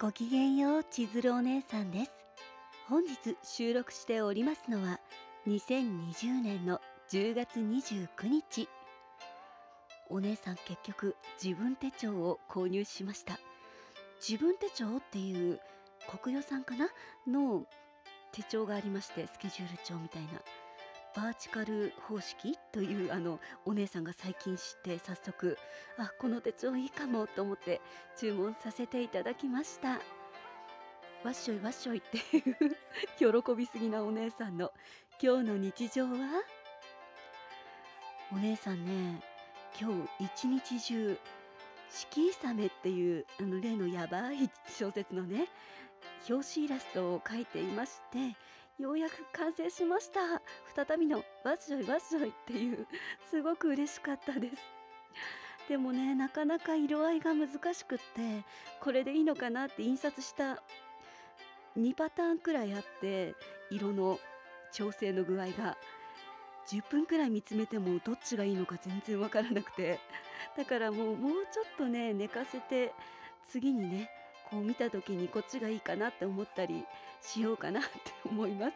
ごきげんよう千鶴お姉さんです。本日収録しておりますのは2020年の10月29日。お姉さん結局自分手帳を購入しました。自分手帳っていう国与さんかな？の手帳がありましてスケジュール帳みたいな。バーチカル方式というあのお姉さんが最近知って早速あこの手帳いいかもと思って注文させていただきました。わっしょいわっしょいっていう 喜びすぎなお姉さんの今日の日常は？お姉さんね今日一日中四季雨っていうあの例のやばい小説のね表紙イラストを描いていましてようやく完成しました。再びのわっしょいわっしょいっていうすごく嬉しかったです。でもねなかなか色合いが難しくってこれでいいのかなって印刷した2パターンくらいあって色の調整の具合が10分くらい見つめてもどっちがいいのか全然わからなくて。だからもうもうちょっとね寝かせて次にねこう見た時にこっちがいいかなって思ったりしようかなって思います。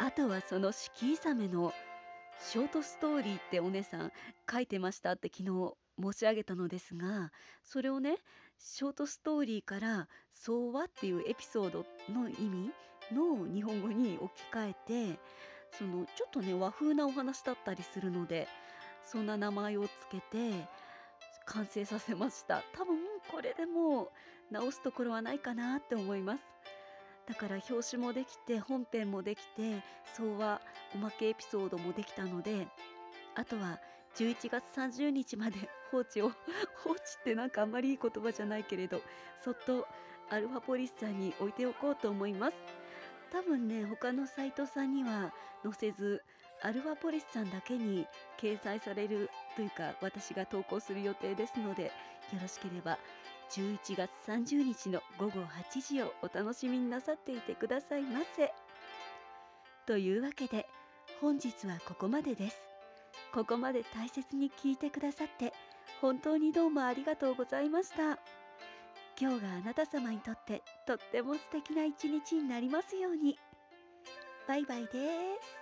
あとはその四季雨のショートストーリーってお姉さん書いてましたって昨日申し上げたのですがそれをねショートストーリーから「そうは」っていうエピソードの意味の日本語に置き換えてそのちょっとね和風なお話だったりするのでそんな名前をつけて完成させました。多分これでもう直すところはないかなって思います。だから表紙もできて本編もできて相和おまけエピソードもできたのであとは11月30日まで 放置を放置ってなんかあんまりいい言葉じゃないけれどそっとアルファポリスさんに置いておこうと思います。多分ね他のサイトさんには載せずアルファポリスさんだけに掲載されるというか私が投稿する予定ですのでよろしければ11月30日の午後8時をお楽しみになさっていてくださいませ。というわけで本日はここまでです。ここまで大切に聞いてくださって本当にどうもありがとうございました。今日があなた様にとってとっても素敵な一日になりますように。バイバイです。